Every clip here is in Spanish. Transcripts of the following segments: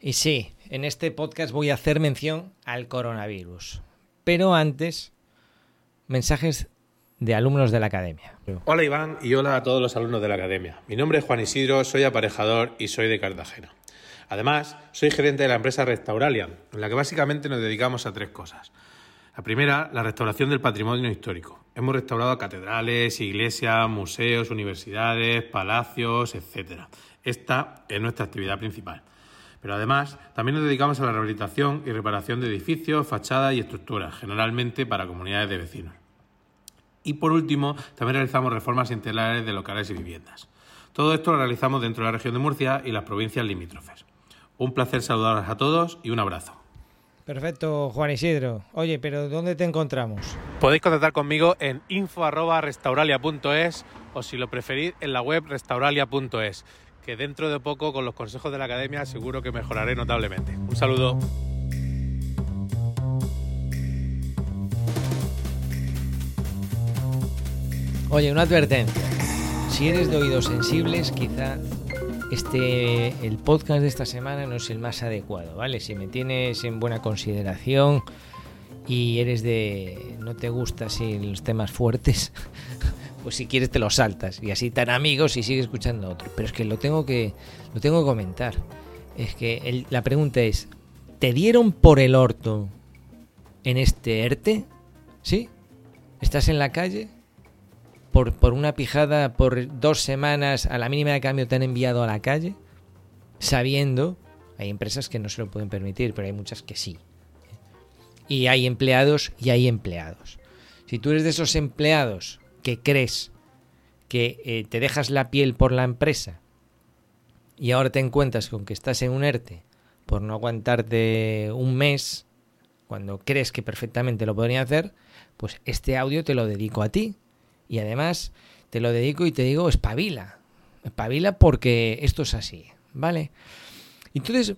Y sí, en este podcast voy a hacer mención al coronavirus. Pero antes, mensajes de alumnos de la academia. Hola Iván y hola a todos los alumnos de la academia. Mi nombre es Juan Isidro, soy aparejador y soy de Cartagena. Además, soy gerente de la empresa Restauralia, en la que básicamente nos dedicamos a tres cosas. La primera, la restauración del patrimonio histórico. Hemos restaurado catedrales, iglesias, museos, universidades, palacios, etc. Esta es nuestra actividad principal. Pero además, también nos dedicamos a la rehabilitación y reparación de edificios, fachadas y estructuras, generalmente para comunidades de vecinos. Y por último, también realizamos reformas integrales de locales y viviendas. Todo esto lo realizamos dentro de la región de Murcia y las provincias limítrofes. Un placer saludarles a todos y un abrazo. Perfecto, Juan Isidro. Oye, pero ¿dónde te encontramos? Podéis contactar conmigo en info.restauralia.es o si lo preferís en la web restauralia.es, que dentro de poco con los consejos de la academia seguro que mejoraré notablemente. Un saludo. Oye, una advertencia. Si eres de oídos sensibles, quizá este el podcast de esta semana no es el más adecuado, ¿vale? Si me tienes en buena consideración y eres de no te gusta si los temas fuertes, pues si quieres te los saltas y así tan amigos y sigues escuchando otro. Pero es que lo tengo que lo tengo que comentar. Es que la pregunta es, ¿te dieron por el orto en este ERTE? ¿Sí? ¿Estás en la calle? por, una pijada, por dos semanas, a la mínima de cambio te han enviado a la calle, sabiendo, hay empresas que no se lo pueden permitir, pero hay muchas que sí. Y hay empleados y hay empleados. Si tú eres de esos empleados que crees que eh, te dejas la piel por la empresa y ahora te encuentras con que estás en un ERTE por no aguantarte un mes, cuando crees que perfectamente lo podría hacer, pues este audio te lo dedico a ti, y además te lo dedico y te digo, espabila. Espabila porque esto es así, ¿vale? Entonces,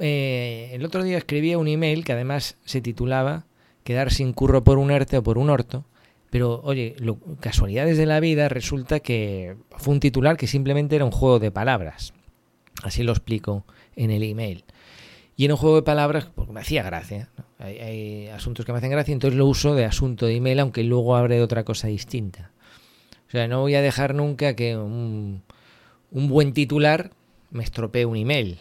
eh, el otro día escribía un email que además se titulaba Quedar sin curro por un ERTE o por un orto. Pero, oye, casualidades de la vida, resulta que fue un titular que simplemente era un juego de palabras. Así lo explico en el email. Y en un juego de palabras, porque me hacía gracia. Hay, asuntos que me hacen gracia, entonces lo uso de asunto de email, aunque luego abre otra cosa distinta. O sea, no voy a dejar nunca que un, buen titular me estropee un email.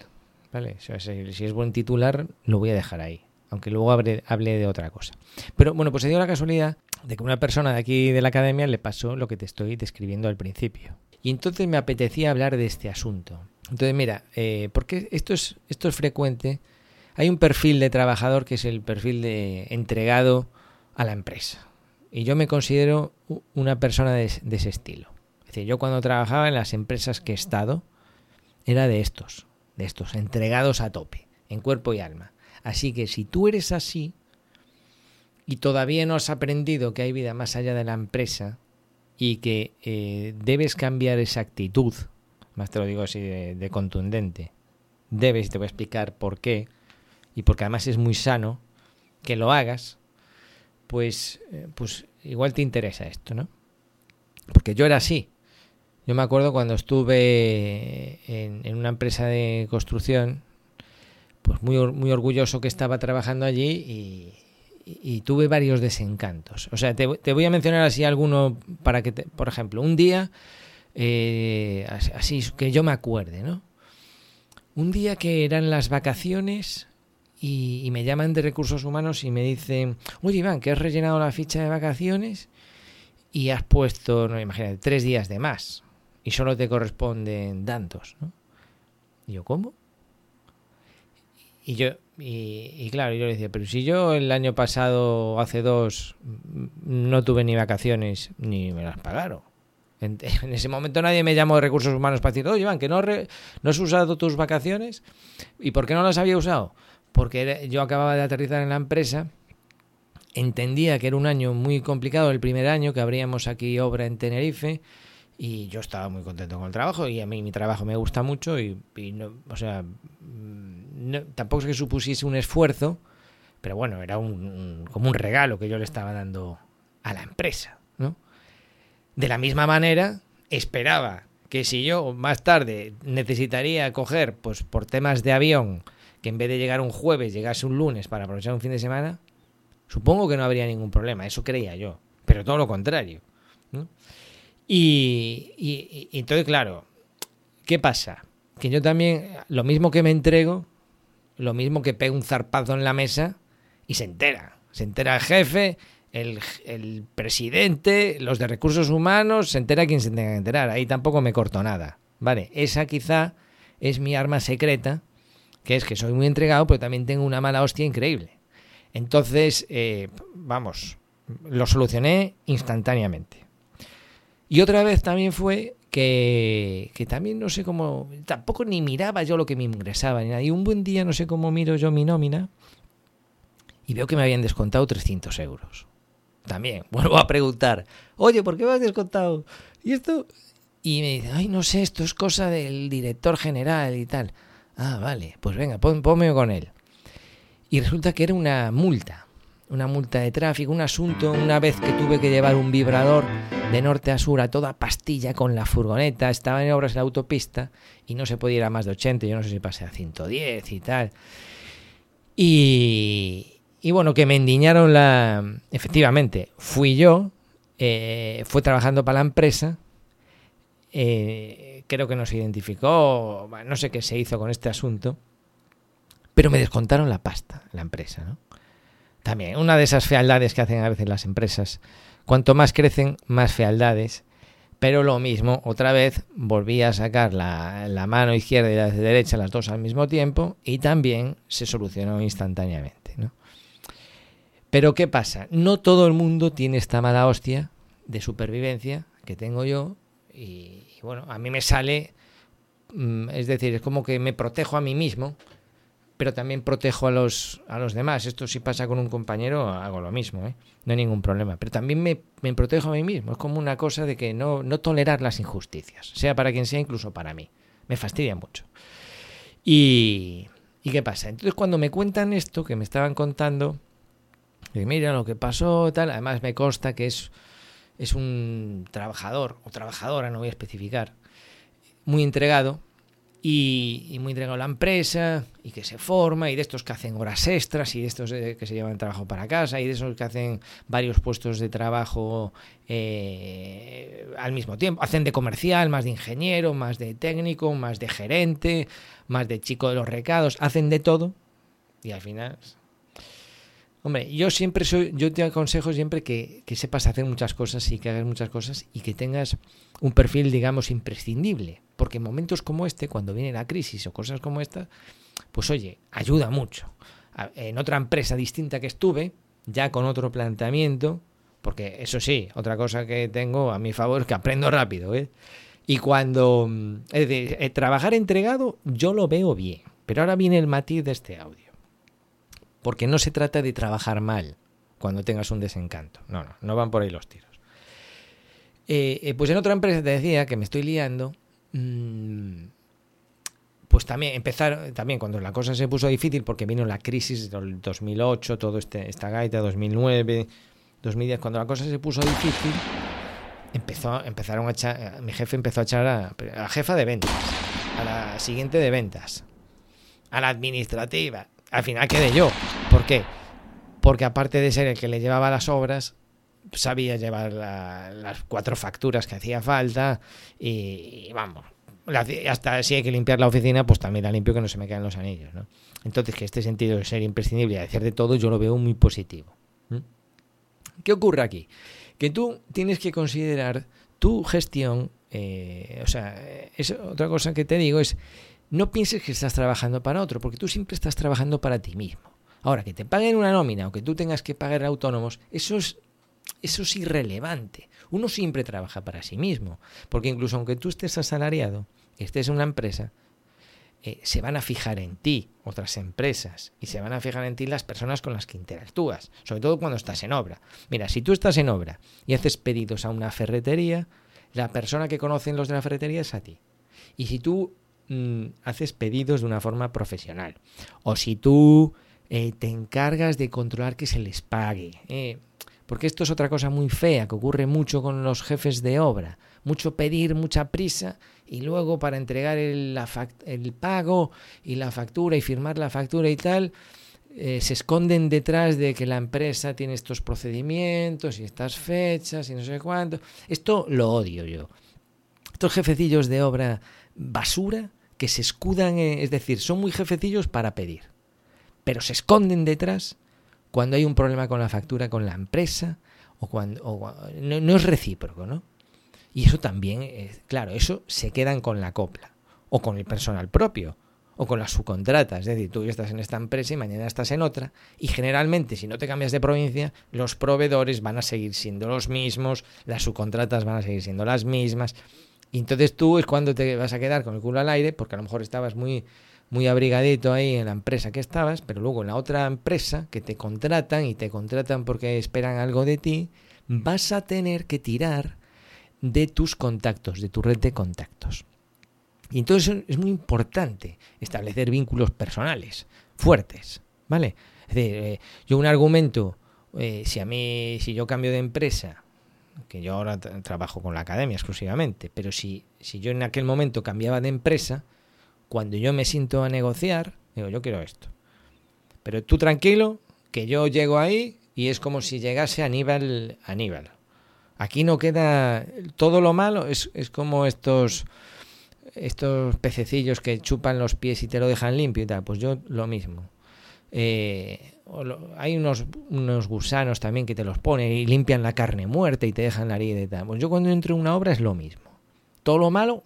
¿Vale? si, es buen titular, lo voy a dejar ahí. Aunque luego hable de otra cosa. Pero bueno, pues se dio la casualidad de que una persona de aquí de la academia le pasó lo que te estoy describiendo al principio. Y entonces me apetecía hablar de este asunto. Entonces, mira, eh, porque esto es, esto es frecuente. Hay un perfil de trabajador que es el perfil de entregado a la empresa. Y yo me considero una persona de, ese estilo. Es decir, yo cuando trabajaba en las empresas que he estado, era de estos, de estos, entregados a tope, en cuerpo y alma. Así que si tú eres así y todavía no has aprendido que hay vida más allá de la empresa y que eh, debes cambiar esa actitud más te lo digo así de, contundente, debes, te voy a explicar por qué, y porque además es muy sano que lo hagas, pues, eh, pues igual te interesa esto, ¿no? Porque yo era así. Yo me acuerdo cuando estuve en, una empresa de construcción, pues muy, muy orgulloso que estaba trabajando allí y, tuve varios desencantos. O sea, te, te, voy a mencionar así alguno para que, te, por ejemplo, un día eh, así que yo me acuerde, ¿no? Un día que eran las vacaciones y, me llaman de recursos humanos y me dicen, oye Iván, que has rellenado la ficha de vacaciones y has puesto, no imagínate, tres días de más y solo te corresponden tantos, ¿no? Y yo, ¿cómo? Y yo, y, y, claro, yo le decía, pero si yo el año pasado, hace dos, no tuve ni vacaciones ni me las pagaron. En, ese momento nadie me llamó de recursos humanos para decir, oye, Iván, que no, no has usado tus vacaciones. ¿Y por qué no las había usado? Porque yo acababa de aterrizar en la empresa, entendía que era un año muy complicado, el primer año que abríamos aquí obra en Tenerife, y yo estaba muy contento con el trabajo, y a mí mi trabajo me gusta mucho, y, no, o sea, tampoco es que supusiese un esfuerzo, pero bueno, era un, como un regalo que yo le estaba dando a la empresa, ¿no? De la misma manera, esperaba que si yo más tarde necesitaría coger, pues por temas de avión, que en vez de llegar un jueves llegase un lunes para aprovechar un fin de semana, supongo que no habría ningún problema, eso creía yo, pero todo lo contrario. Y, y, y, entonces, claro, ¿qué pasa? Que yo también, lo mismo que me entrego, lo mismo que pego un zarpazo en la mesa y se entera. Se entera el jefe, el, el, presidente, los de recursos humanos, se entera quien se tenga que enterar. Ahí tampoco me corto nada. Vale, esa quizá es mi arma secreta, que es que soy muy entregado, pero también tengo una mala hostia increíble. Entonces, eh, vamos, lo solucioné instantáneamente. Y otra vez también fue que, que, también no sé cómo, tampoco ni miraba yo lo que me ingresaba ni nada. Y un buen día no sé cómo miro yo mi nómina y veo que me habían descontado 300 euros. También vuelvo a preguntar, oye, ¿por qué me has descontado? ¿Y esto? Y me dice, ay, no sé, esto es cosa del director general y tal. Ah, vale, pues venga, pon, ponme con él. Y resulta que era una multa, una multa de tráfico, un asunto, una vez que tuve que llevar un vibrador de norte a sur a toda pastilla con la furgoneta, estaba en obras de la autopista y no se podía ir a más de 80, yo no sé si pasé a 110 y tal. Y, y bueno, que me endiñaron la... Efectivamente, fui yo, eh, fue trabajando para la empresa, eh, creo que nos identificó, no sé qué se hizo con este asunto, pero me descontaron la pasta, la empresa, ¿no? También, una de esas fealdades que hacen a veces las empresas. Cuanto más crecen, más fealdades. Pero lo mismo, otra vez, volví a sacar la, mano izquierda y la derecha, las dos al mismo tiempo, y también se solucionó instantáneamente. Pero ¿qué pasa? No todo el mundo tiene esta mala hostia de supervivencia que tengo yo y, y bueno, a mí me sale, mm, es decir, es como que me protejo a mí mismo, pero también protejo a los, a los demás. Esto si pasa con un compañero, hago lo mismo, ¿eh? no hay ningún problema. Pero también me, me, protejo a mí mismo, es como una cosa de que no, no tolerar las injusticias, sea para quien sea, incluso para mí. Me fastidia mucho. Y, ¿Y qué pasa? Entonces cuando me cuentan esto que me estaban contando, y mira lo que pasó, tal. Además me consta que es, es un trabajador o trabajadora, no voy a especificar, muy entregado y, muy entregado a la empresa y que se forma y de estos que hacen horas extras y de estos que se llevan trabajo para casa y de esos que hacen varios puestos de trabajo eh, al mismo tiempo. Hacen de comercial, más de ingeniero, más de técnico, más de gerente, más de chico de los recados, hacen de todo y al final Hombre, yo siempre soy, yo te aconsejo siempre que, que, sepas hacer muchas cosas y que hagas muchas cosas y que tengas un perfil, digamos, imprescindible. Porque en momentos como este, cuando viene la crisis o cosas como esta, pues oye, ayuda mucho. En otra empresa distinta que estuve, ya con otro planteamiento, porque eso sí, otra cosa que tengo a mi favor es que aprendo rápido, ¿eh? Y cuando, es decir, eh, trabajar entregado, yo lo veo bien. Pero ahora viene el matiz de este audio. Porque no se trata de trabajar mal cuando tengas un desencanto. No, no, no van por ahí los tiros. Eh, eh, pues en otra empresa te decía que me estoy liando. Mmm, pues también empezar, también cuando la cosa se puso difícil, porque vino la crisis del 2008, todo este, esta gaita, 2009, 2010, cuando la cosa se puso difícil, empezó, empezaron a echar, mi jefe empezó a echar a, a la jefa de ventas, a la siguiente de ventas, a la administrativa, al final quedé yo. ¿Por qué? Porque aparte de ser el que le llevaba las obras, sabía llevar la, las cuatro facturas que hacía falta y, vamos, hasta si hay que limpiar la oficina, pues también la limpio que no se me caen los anillos. ¿no? Entonces, que este sentido de ser imprescindible y hacer de todo, yo lo veo muy positivo. ¿Qué ocurre aquí? Que tú tienes que considerar tu gestión, eh, o sea, es otra cosa que te digo es no pienses que estás trabajando para otro, porque tú siempre estás trabajando para ti mismo. Ahora, que te paguen una nómina o que tú tengas que pagar autónomos, eso es, eso es irrelevante. Uno siempre trabaja para sí mismo, porque incluso aunque tú estés asalariado, estés en una empresa, eh, se van a fijar en ti otras empresas y se van a fijar en ti las personas con las que interactúas, sobre todo cuando estás en obra. Mira, si tú estás en obra y haces pedidos a una ferretería, la persona que conocen los de la ferretería es a ti. Y si tú mmm, haces pedidos de una forma profesional. O si tú eh, te encargas de controlar que se les pague. Eh, Porque esto es otra cosa muy fea que ocurre mucho con los jefes de obra. Mucho pedir, mucha prisa y luego para entregar el, el pago y la factura y firmar la factura y tal, eh, se esconden detrás de que la empresa tiene estos procedimientos y estas fechas y no sé cuánto. Esto lo odio yo. Estos jefecillos de obra basura que se escudan, es decir, son muy jefecillos para pedir, pero se esconden detrás cuando hay un problema con la factura con la empresa o cuando no, es recíproco, ¿no? Y eso también, claro, eso se quedan con la copla o con el personal propio o con las subcontratas. Es decir, tú estás en esta empresa y mañana estás en otra. Y generalmente, si no te cambias de provincia, los proveedores van a seguir siendo los mismos, las subcontratas van a seguir siendo las mismas. Y entonces tú es cuando te vas a quedar con el culo al aire, porque a lo mejor estabas muy, muy abrigadito ahí en la empresa que estabas, pero luego en la otra empresa que te contratan y te contratan porque esperan algo de ti, vas a tener que tirar de tus contactos, de tu red de contactos. Y entonces es muy importante establecer vínculos personales fuertes, ¿vale? Es decir, eh, yo un argumento, eh, si a mí, si yo cambio de empresa, que yo ahora trabajo con la academia exclusivamente, pero si, si yo en aquel momento cambiaba de empresa, cuando yo me siento a negociar, digo, yo quiero esto. Pero tú tranquilo, que yo llego ahí y es como si llegase Aníbal Aníbal. Aquí no queda todo lo malo, es, es como estos estos pececillos que chupan los pies y te lo dejan limpio y tal, pues yo lo mismo. Eh, hay unos, unos gusanos también que te los ponen y limpian la carne muerta y te dejan la herida y tal. Pues yo cuando entro en una obra es lo mismo. Todo lo malo,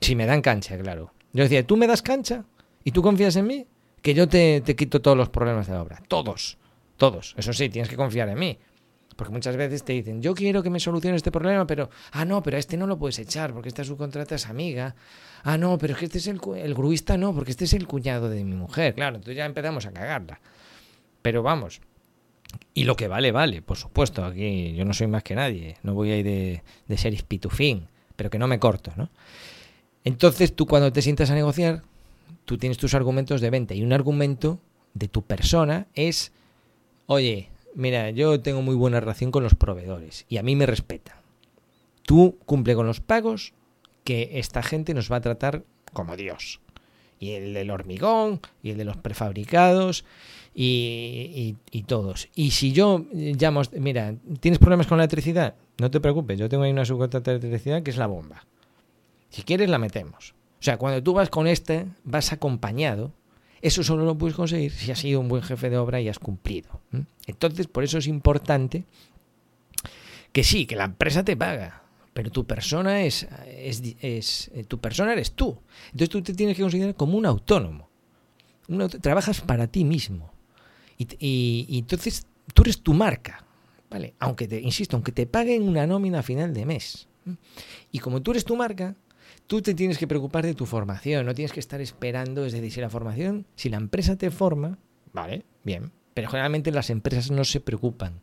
si me dan cancha, claro. Yo decía, ¿tú me das cancha? ¿Y tú confías en mí? Que yo te, te quito todos los problemas de la obra. Todos. Todos. Eso sí, tienes que confiar en mí. Porque muchas veces te dicen, yo quiero que me solucione este problema, pero, ah, no, pero a este no lo puedes echar porque esta subcontrata es amiga. Ah, no, pero es que este es el, el gruista, no, porque este es el cuñado de mi mujer. Claro, entonces ya empezamos a cagarla. Pero vamos, y lo que vale, vale, por supuesto. Aquí yo no soy más que nadie. No voy a ir de, de ser ispitufín, pero que no me corto, ¿no? Entonces tú cuando te sientas a negociar, tú tienes tus argumentos de venta. Y un argumento de tu persona es, oye, mira, yo tengo muy buena relación con los proveedores y a mí me respetan. Tú cumple con los pagos que esta gente nos va a tratar como Dios. Y el del hormigón, y el de los prefabricados, y, todos. Y si yo llamo, mira, ¿tienes problemas con la electricidad? No te preocupes, yo tengo ahí una subcontrata de electricidad que es la bomba. Si quieres, la metemos. O sea, cuando tú vas con este, vas acompañado eso solo lo puedes conseguir si has sido un buen jefe de obra y has cumplido. Entonces, por eso es importante que sí, que la empresa te paga, pero tu persona es, es, eh, tu persona eres tú. Entonces tú te tienes que considerar como un autónomo. trabajas para ti mismo. Y, entonces tú eres tu marca. ¿vale? Aunque te, insisto, aunque te paguen una nómina a final de mes. Y como tú eres tu marca, Tú te tienes que preocupar de tu formación, no tienes que estar esperando, es decir, la formación, si la empresa te forma, vale, bien, pero generalmente las empresas no se preocupan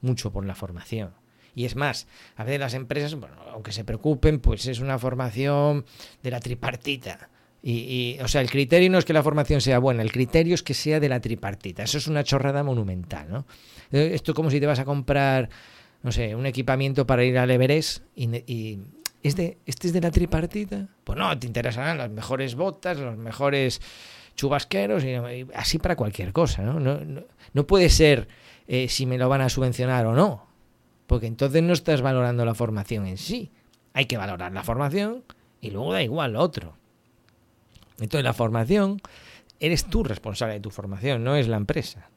mucho por la formación. Y es más, a veces las empresas, bueno, aunque se preocupen, pues es una formación de la tripartita. Y, o sea, el criterio no es que la formación sea buena, el criterio es que sea de la tripartita. Eso es una chorrada monumental, ¿no? Eh, esto es como si te vas a comprar, no sé, un equipamiento para ir al Everest y ¿Este, ¿Este es de la tripartita? Pues no, te interesarán las mejores botas, los mejores chubasqueros, y, así para cualquier cosa, ¿no? No, puede ser eh, si me lo van a subvencionar o no, porque entonces no estás valorando la formación en sí. Hay que valorar la formación y luego da igual lo otro. Entonces la formación, eres tú responsable de tu formación, no es la empresa.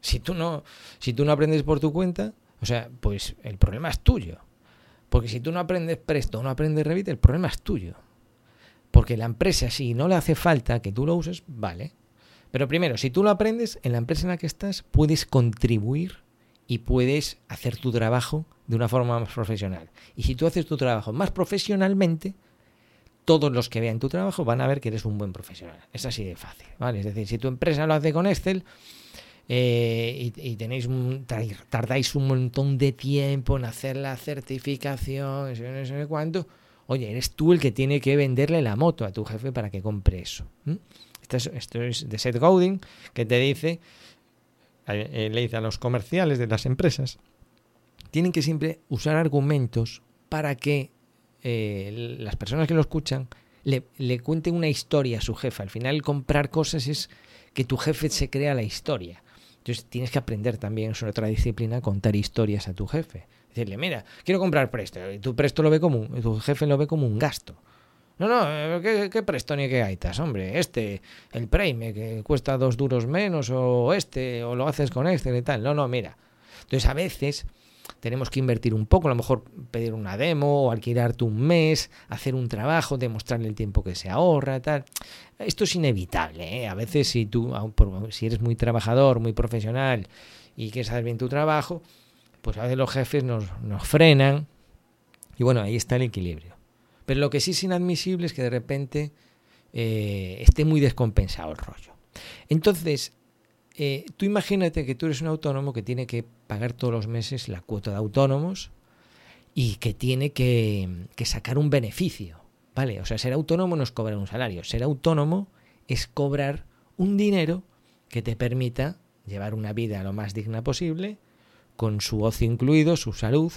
Si tú no, si tú no aprendes por tu cuenta, o sea, pues el problema es tuyo. Porque si tú no aprendes Presto no aprendes Revit, el problema es tuyo. Porque la empresa, si no le hace falta que tú lo uses, vale. Pero primero, si tú lo aprendes, en la empresa en la que estás, puedes contribuir y puedes hacer tu trabajo de una forma más profesional. Y si tú haces tu trabajo más profesionalmente, todos los que vean tu trabajo van a ver que eres un buen profesional. Es así de fácil, ¿vale? Es decir, si tu empresa lo hace con Excel, eh, y, tenéis tardáis un montón de tiempo en hacer la certificación, no sé cuánto. Oye, eres tú el que tiene que venderle la moto a tu jefe para que compre eso. Esto es, de Seth Godin, que te dice, eh, le dice a los comerciales de las empresas, tienen que siempre usar argumentos para que eh, las personas que lo escuchan le, le cuenten una historia a su jefe. Al final, comprar cosas es que tu jefe se crea la historia. Entonces tienes que aprender también sobre otra disciplina contar historias a tu jefe. Decirle, mira, quiero comprar presto. Y tu presto lo ve como un, tu jefe lo ve como un gasto. No, no, ¿qué, qué presto ni qué gaitas? Hombre, este, el Prime, que cuesta dos duros menos, o este, o lo haces con este y tal. No, no, mira. Entonces a veces tenemos que invertir un poco, a lo mejor pedir una demo o alquilarte un mes, hacer un trabajo, demostrarle el tiempo que se ahorra, tal. Esto es inevitable, ¿eh? A veces si tú, si eres muy trabajador, muy profesional y quieres hacer bien tu trabajo, pues a veces los jefes nos, nos frenan y bueno, ahí está el equilibrio. Pero lo que sí es inadmisible es que de repente eh, esté muy descompensado el rollo. Entonces, eh, tú imagínate que tú eres un autónomo que tiene que pagar todos los meses la cuota de autónomos y que tiene que, sacar un beneficio. ¿Vale? O sea, ser autónomo no es cobrar un salario. Ser autónomo es cobrar un dinero que te permita llevar una vida lo más digna posible, con su ocio incluido, su salud,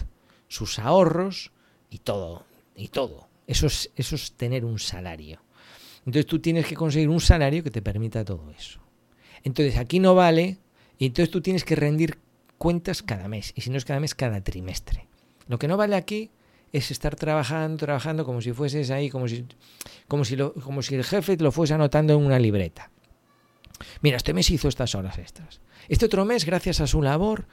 sus ahorros y todo. Y todo. Eso es, eso es tener un salario. Entonces tú tienes que conseguir un salario que te permita todo eso. Entonces aquí no vale, y entonces tú tienes que rendir cuentas cada mes, y si no es cada mes, cada trimestre. Lo que no vale aquí es estar trabajando, trabajando como si fueses ahí, como si, como si, lo, como si el jefe te lo fuese anotando en una libreta. Mira, este mes hizo estas horas extras. Este otro mes, gracias a su labor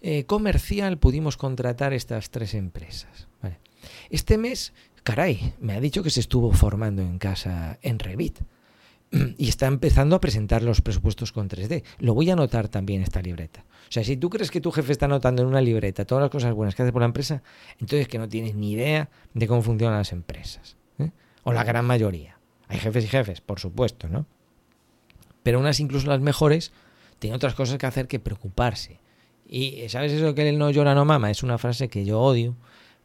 eh, comercial, pudimos contratar estas tres empresas. Este mes, caray, me ha dicho que se estuvo formando en casa en Revit. y está empezando a presentar los presupuestos con 3D. Lo voy a anotar también esta libreta. O sea, si tú crees que tu jefe está anotando en una libreta todas las cosas buenas que hace por la empresa, entonces que no tienes ni idea de cómo funcionan las empresas. ¿eh? O la gran mayoría. Hay jefes y jefes, por supuesto, ¿no? Pero unas, incluso las mejores, tienen otras cosas que hacer que preocuparse. Y ¿sabes eso que él no llora, no mama? Es una frase que yo odio,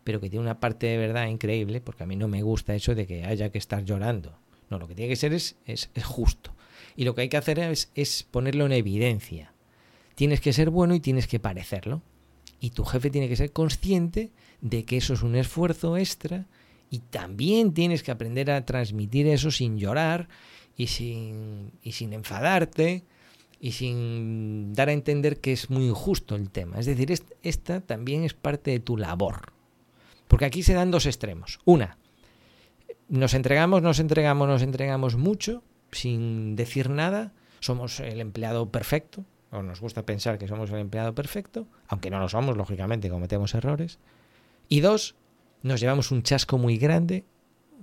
pero que tiene una parte de verdad increíble, porque a mí no me gusta eso de que haya que estar llorando. No, lo que tiene que ser es, es, justo. Y lo que hay que hacer es, es ponerlo en evidencia. Tienes que ser bueno y tienes que parecerlo. Y tu jefe tiene que ser consciente de que eso es un esfuerzo extra y también tienes que aprender a transmitir eso sin llorar y sin, y sin enfadarte y sin dar a entender que es muy injusto el tema. Es decir, esta también es parte de tu labor. Porque aquí se dan dos extremos. Una, nos entregamos, nos entregamos, nos entregamos mucho sin decir nada. Somos el empleado perfecto, o nos gusta pensar que somos el empleado perfecto, aunque no lo somos, lógicamente cometemos errores. Y dos, nos llevamos un chasco muy grande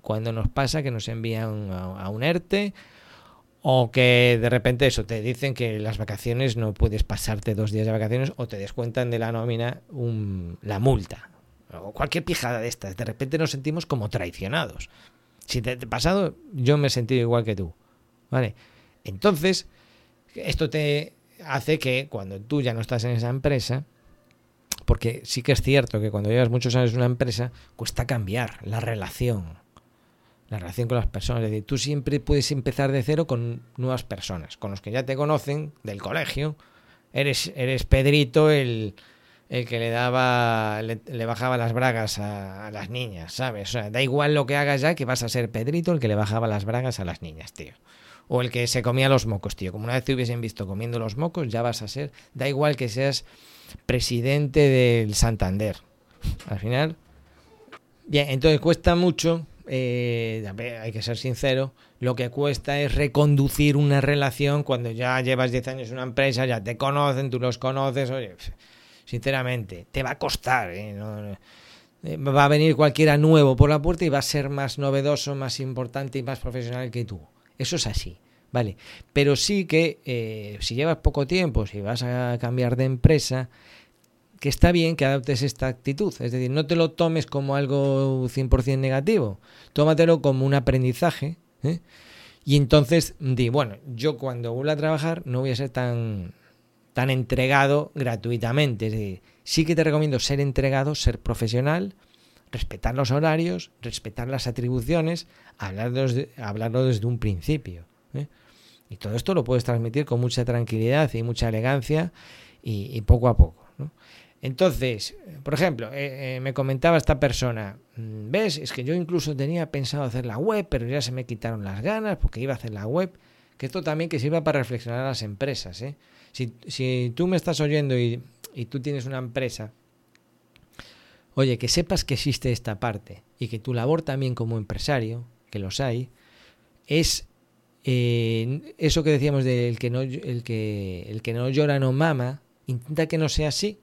cuando nos pasa que nos envían a, un ERTE o que de repente eso te dicen que las vacaciones no puedes pasarte dos días de vacaciones o te descuentan de la nómina la multa o cualquier pijada de estas. De repente nos sentimos como traicionados. Si te ha pasado, yo me he sentido igual que tú. ¿Vale? Entonces, esto te hace que cuando tú ya no estás en esa empresa, porque sí que es cierto que cuando llevas muchos años en una empresa, cuesta cambiar la relación. La relación con las personas. Es decir, tú siempre puedes empezar de cero con nuevas personas, con los que ya te conocen del colegio. Eres, eres Pedrito, el, el que le daba, le, bajaba las bragas a, las niñas, ¿sabes? O sea, da igual lo que hagas ya que vas a ser Pedrito el que le bajaba las bragas a las niñas, tío. O el que se comía los mocos, tío. Como una vez te hubiesen visto comiendo los mocos, ya vas a ser. Da igual que seas presidente del Santander. Al final. Bien, entonces cuesta mucho. Eh, hay que ser sincero. Lo que cuesta es reconducir una relación cuando ya llevas 10 años en una empresa, ya te conocen, tú los conoces. Oye sinceramente. Te va a costar, ¿eh? Eh, va a venir cualquiera nuevo por la puerta y va a ser más novedoso, más importante y más profesional que tú. Eso es así, ¿vale? Pero sí que eh, si llevas poco tiempo, si vas a cambiar de empresa, que está bien que adoptes esta actitud. Es decir, no te lo tomes como algo 100% negativo, tómatelo como un aprendizaje. Y entonces di, bueno, yo cuando vuelva a trabajar no voy a ser tan tan entregado gratuitamente. sí que te recomiendo ser entregado, ser profesional, respetar los horarios, respetar las atribuciones, hablarlo desde, hablarlo desde un principio. ¿eh? Y todo esto lo puedes transmitir con mucha tranquilidad y mucha elegancia y, poco a poco. Entonces, por ejemplo, eh, eh, me comentaba esta persona, mm, ¿ves? Es que yo incluso tenía pensado hacer la web, pero ya se me quitaron las ganas porque iba a hacer la web. Que esto también que sirva para reflexionar a las empresas. ¿eh? Si, tú me estás oyendo y, tú tienes una empresa, oye, que sepas que existe esta parte y que tu labor también como empresario, que los hay, es eh, eso que decíamos del que no, el que, el que no llora no mama, intenta que no sea así.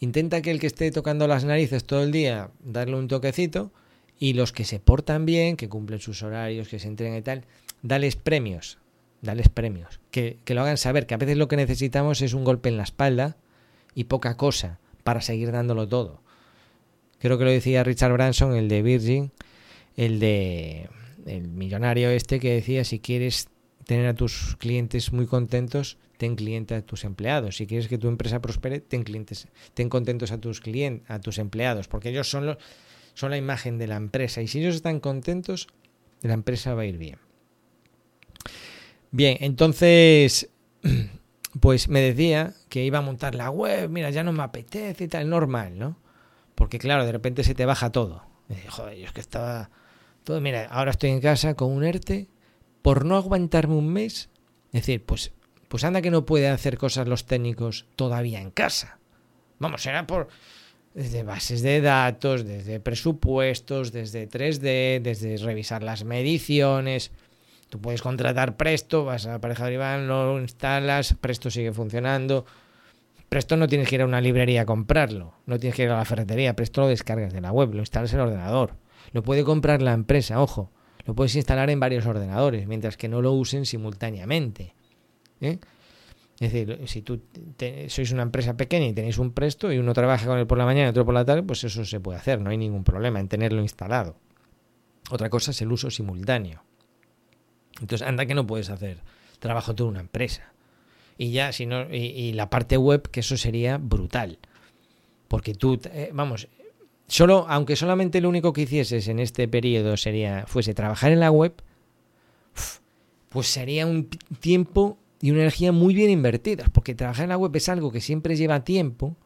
Intenta que el que esté tocando las narices todo el día, darle un toquecito, y los que se portan bien, que cumplen sus horarios, que se entregan y tal, dales premios, dales premios, que, que lo hagan saber, que a veces lo que necesitamos es un golpe en la espalda y poca cosa para seguir dándolo todo. Creo que lo decía Richard Branson, el de Virgin, el de el millonario este que decía si quieres tener a tus clientes muy contentos, ten clientes a tus empleados. Si quieres que tu empresa prospere, ten clientes, ten contentos a tus clientes, a tus empleados, porque ellos son los, son la imagen de la empresa y si ellos están contentos, la empresa va a ir bien. Bien, entonces, pues me decía que iba a montar la web, mira, ya no me apetece y tal, normal, ¿no? Porque claro, de repente se te baja todo. joder, yo es que estaba todo, mira, ahora estoy en casa con un ERTE, por no aguantarme un mes, es decir, pues pues anda que no puede hacer cosas los técnicos todavía en casa. Vamos, será por desde bases de datos, desde presupuestos, desde 3D, desde revisar las mediciones. Tú puedes contratar Presto, vas a Pareja de Iván, lo instalas, Presto sigue funcionando. Presto no tienes que ir a una librería a comprarlo, no tienes que ir a la ferretería, Presto lo descargas de la web, lo instalas en el ordenador. Lo puede comprar la empresa, ojo, lo puedes instalar en varios ordenadores, mientras que no lo usen simultáneamente. ¿eh? Es decir, si tú sois una empresa pequeña y tenéis un presto y uno trabaja con él por la mañana y otro por la tarde, pues eso se puede hacer, no hay ningún problema en tenerlo instalado. Otra cosa es el uso simultáneo. Entonces, anda que no puedes hacer trabajo tú en una empresa. Y ya, si no, y, la parte web, que eso sería brutal. Porque tú, eh, vamos, solo, aunque solamente lo único que hicieses en este periodo sería, fuese trabajar en la web, pues sería un tiempo y una energía muy bien invertida, porque trabajar en la web es algo que siempre lleva tiempo,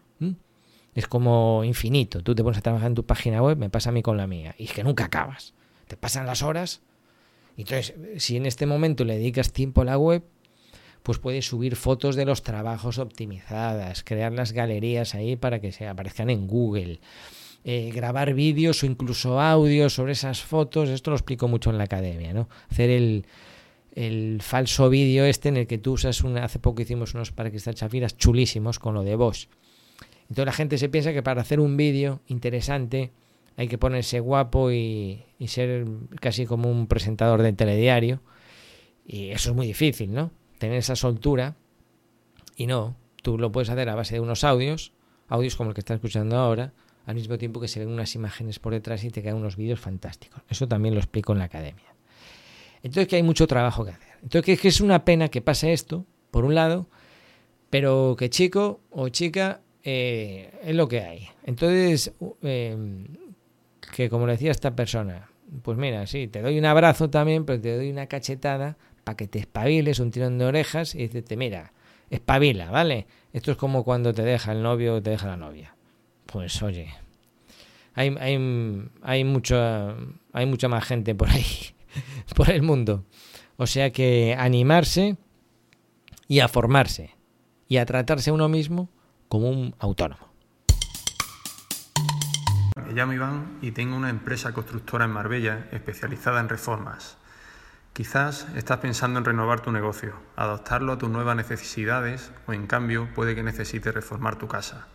es como infinito. Tú te pones a trabajar en tu página web, me pasa a mí con la mía, y es que nunca acabas. Te pasan las horas. Entonces, si en este momento le dedicas tiempo a la web, pues puedes subir fotos de los trabajos optimizadas, crear las galerías ahí para que se aparezcan en Google, eh, grabar vídeos o incluso audios sobre esas fotos. Esto lo explico mucho en la academia, ¿no? Hacer el, el falso vídeo este en el que tú usas una, hace poco hicimos unos paraquistas chafiras chulísimos con lo de Bosch. Entonces la gente se piensa que para hacer un vídeo interesante hay que ponerse guapo y, ser casi como un presentador de telediario. Y eso es muy difícil, ¿no? Tener esa soltura. Y no, tú lo puedes hacer a base de unos audios, audios como el que estás escuchando ahora, al mismo tiempo que se ven unas imágenes por detrás y te quedan unos vídeos fantásticos. Eso también lo explico en la academia. Entonces que hay mucho trabajo que hacer. Entonces que es una pena que pase esto, por un lado, pero que chico o chica eh, es lo que hay. Entonces, eh, que como le decía esta persona, pues mira, sí, te doy un abrazo también, pero te doy una cachetada para que te espabiles, un tirón de orejas y dices, mira, espabila, ¿vale? Esto es como cuando te deja el novio o te deja la novia. Pues oye, hay, hay, hay, mucho, hay mucha más gente por ahí por el mundo. O sea que animarse y a formarse y a tratarse uno mismo como un autónomo. Me llamo Iván y tengo una empresa constructora en Marbella especializada en reformas. Quizás estás pensando en renovar tu negocio, adaptarlo a tus nuevas necesidades o en cambio puede que necesites reformar tu casa,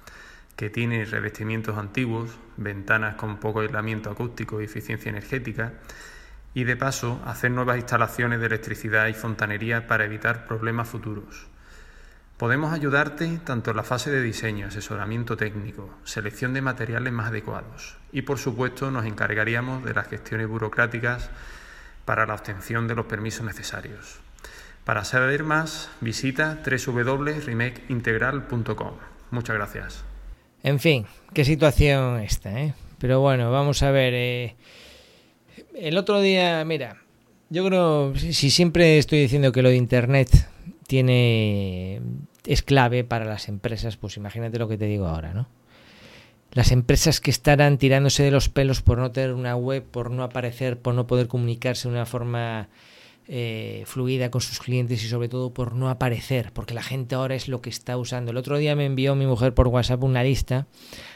que tiene revestimientos antiguos, ventanas con poco aislamiento acústico y eficiencia energética y de paso hacer nuevas instalaciones de electricidad y fontanería para evitar problemas futuros. Podemos ayudarte tanto en la fase de diseño, asesoramiento técnico, selección de materiales más adecuados y por supuesto nos encargaríamos de las gestiones burocráticas para la obtención de los permisos necesarios. Para saber más, visita www.remakeintegral.com. Muchas gracias. En fin, qué situación esta, ¿eh? Pero bueno, vamos a ver. Eh el otro día, mira, yo creo, si siempre estoy diciendo que lo de Internet tiene, es clave para las empresas, pues imagínate lo que te digo ahora, ¿no? Las empresas que estarán tirándose de los pelos por no tener una web, por no aparecer, por no poder comunicarse de una forma eh, fluida con sus clientes y sobre todo por no aparecer, porque la gente ahora es lo que está usando. El otro día me envió mi mujer por WhatsApp una lista.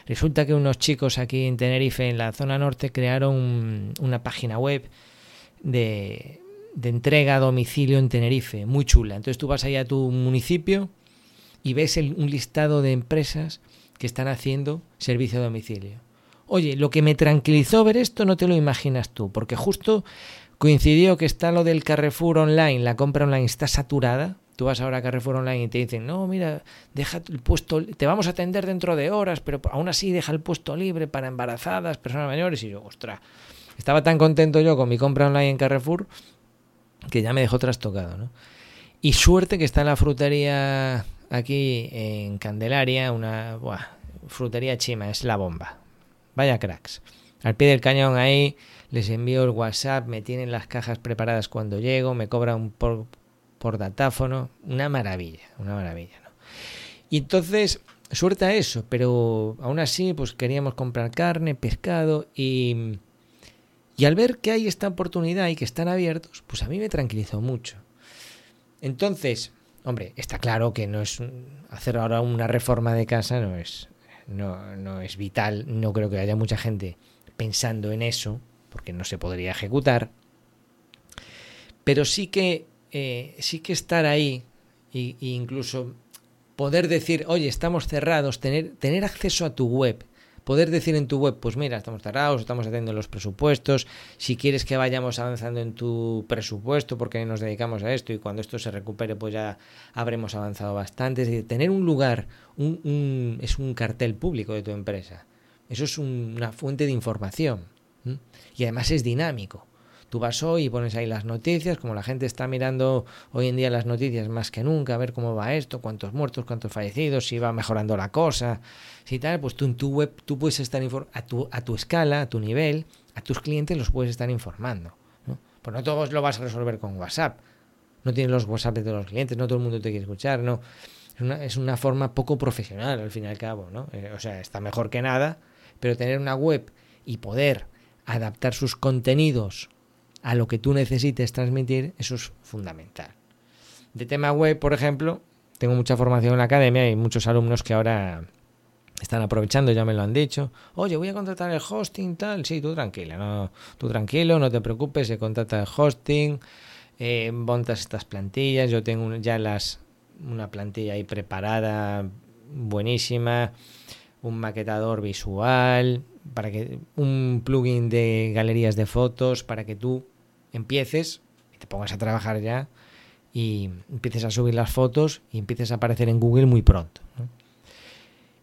Resulta que unos chicos aquí en Tenerife, en la zona norte, crearon una página web de, de entrega a domicilio en Tenerife, muy chula. Entonces tú vas allá a tu municipio y ves un listado de empresas que están haciendo servicio a domicilio. Oye, lo que me tranquilizó ver esto no te lo imaginas tú, porque justo coincidió que está lo del Carrefour Online, la compra online está saturada. Tú vas ahora a Carrefour Online y te dicen, no, mira, deja el puesto, te vamos a atender dentro de horas, pero aún así deja el puesto libre para embarazadas, personas mayores. Y yo, ostras, estaba tan contento yo con mi compra online en Carrefour que ya me dejó trastocado, ¿no? Y suerte que está la frutería aquí en Candelaria, una frutería chima, es la bomba. Vaya cracks. Al pie del cañón ahí, les envío el WhatsApp, me tienen las cajas preparadas cuando llego, me cobran por, por datáfono. Una maravilla, una maravilla, ¿no? Y entonces, suerte a eso, pero aún así, pues queríamos comprar carne, pescado y y al ver que hay esta oportunidad y que están abiertos, pues a mí me tranquilizó mucho. Entonces, hombre, está claro que no es hacer ahora una reforma de casa no es no, no es vital, no creo que haya mucha gente pensando en eso, porque no se podría ejecutar. Pero sí que eh, sí que estar ahí e incluso poder decir, oye, estamos cerrados, tener, tener acceso a tu web, poder decir en tu web, pues mira, estamos cerrados, estamos haciendo los presupuestos, si quieres que vayamos avanzando en tu presupuesto porque nos dedicamos a esto y cuando esto se recupere pues ya habremos avanzado bastante. Es decir, tener un lugar un, es un cartel público de tu empresa. Eso es una fuente de información y además es dinámico. Tú vas hoy y pones ahí las noticias, como la gente está mirando hoy en día las noticias más que nunca, a ver cómo va esto, cuántos muertos, cuántos fallecidos, si va mejorando la cosa, si tal, pues tú en tu web tú puedes estar a tu, a tu escala, a tu nivel, a tus clientes los puedes estar informando. ¿no? Pues no todos lo vas a resolver con WhatsApp. No tienes los WhatsApp de los clientes, no todo el mundo te quiere escuchar, no. Es una, forma poco profesional al fin y al cabo, ¿no? Eh, o sea, está mejor que nada, pero tener una web y poder adaptar sus contenidos a lo que tú necesites transmitir, eso es fundamental. De tema web, por ejemplo, tengo mucha formación en la academia y muchos alumnos que ahora están aprovechando, ya me lo han dicho. Oye, voy a contratar el hosting, tal. Sí, tú tranquila, no, tú tranquilo, no te preocupes, se contrata el hosting, eh, montas estas plantillas. Yo tengo ya las una plantilla ahí preparada, buenísima, un maquetador visual, para que un plugin de galerías de fotos para que tú empieces y te pongas a trabajar ya y empieces a subir las fotos y empieces a aparecer en Google muy pronto.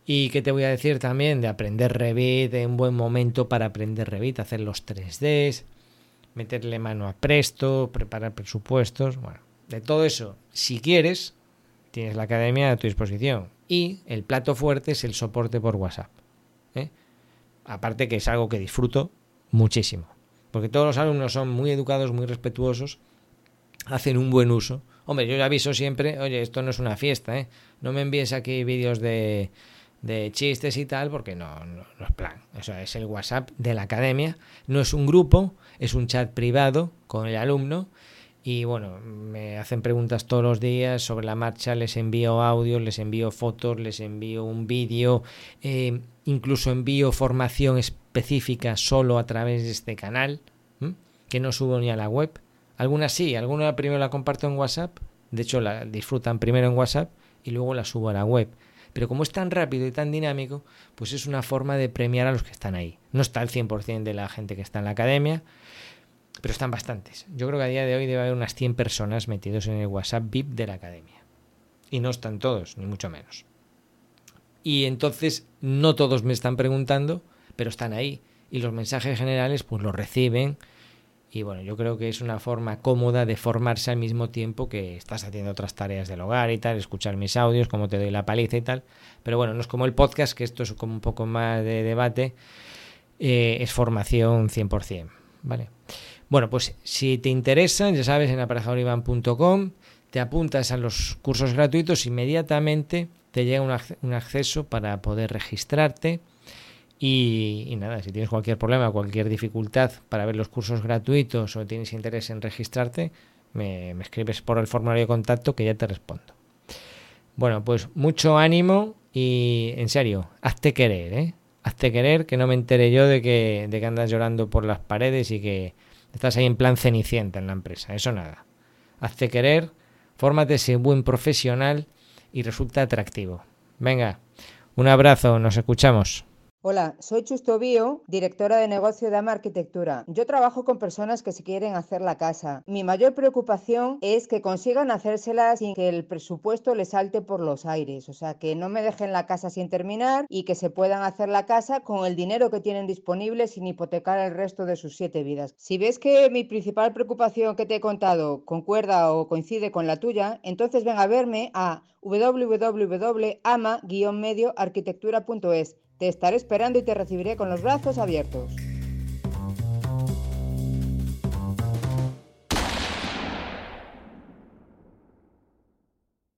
Y qué te voy a decir también de aprender Revit, de un buen momento para aprender Revit, hacer los 3Ds, meterle mano a Presto, preparar presupuestos, bueno, de todo eso, si quieres, tienes la academia a tu disposición. Y el plato fuerte es el soporte por WhatsApp. ¿eh? Aparte que es algo que disfruto muchísimo porque todos los alumnos son muy educados, muy respetuosos, hacen un buen uso. Hombre, yo le aviso siempre, oye, esto no es una fiesta, ¿eh? No me envíes aquí vídeos de, de chistes y tal, porque no, no, es plan. Eso es el WhatsApp de la academia. No es un grupo, es un chat privado con el alumno. Y bueno, me hacen preguntas todos los días sobre la marcha, les envío audio, les envío fotos, les envío un vídeo, eh, incluso envío formación específica solo a través de este canal, que no subo ni a la web. Algunas sí, algunas primero la comparto en WhatsApp, de hecho la disfrutan primero en WhatsApp y luego la subo a la web. Pero como es tan rápido y tan dinámico, pues es una forma de premiar a los que están ahí. No está el 100% de la gente que está en la academia, pero están bastantes. Yo creo que a día de hoy debe haber unas 100 personas metidos en el WhatsApp VIP de la academia. Y no están todos, ni mucho menos. Y entonces no todos me están preguntando, pero están ahí. Y los mensajes generales pues los reciben. Y bueno, yo creo que es una forma cómoda de formarse al mismo tiempo que estás haciendo otras tareas del hogar y tal, escuchar mis audios, como te doy la paliza y tal. Pero bueno, no es como el podcast, que esto es como un poco más de debate. Eh, es formación 100%. ¿Vale? Bueno, pues si te interesa, ya sabes, en aparejadorivan.com te apuntas a los cursos gratuitos, inmediatamente te llega un, acceso para poder registrarte. Y, nada, si tienes cualquier problema, cualquier dificultad para ver los cursos gratuitos o tienes interés en registrarte, me, escribes por el formulario de contacto que ya te respondo. Bueno, pues mucho ánimo y en serio, hazte querer, ¿eh? Hazte querer, que no me entere yo de que, de que andas llorando por las paredes y que estás ahí en plan cenicienta en la empresa. Eso nada. Hazte querer, fórmate ese buen profesional y resulta atractivo. Venga, un abrazo, nos escuchamos. Hola, soy Chusto Bio, directora de negocio de AMA Arquitectura. Yo trabajo con personas que se quieren hacer la casa. Mi mayor preocupación es que consigan hacérsela sin que el presupuesto les salte por los aires, o sea, que no me dejen la casa sin terminar y que se puedan hacer la casa con el dinero que tienen disponible sin hipotecar el resto de sus siete vidas. Si ves que mi principal preocupación que te he contado concuerda o coincide con la tuya, entonces ven a verme a www.ama-medioarquitectura.es te estaré esperando y te recibiré con los brazos abiertos.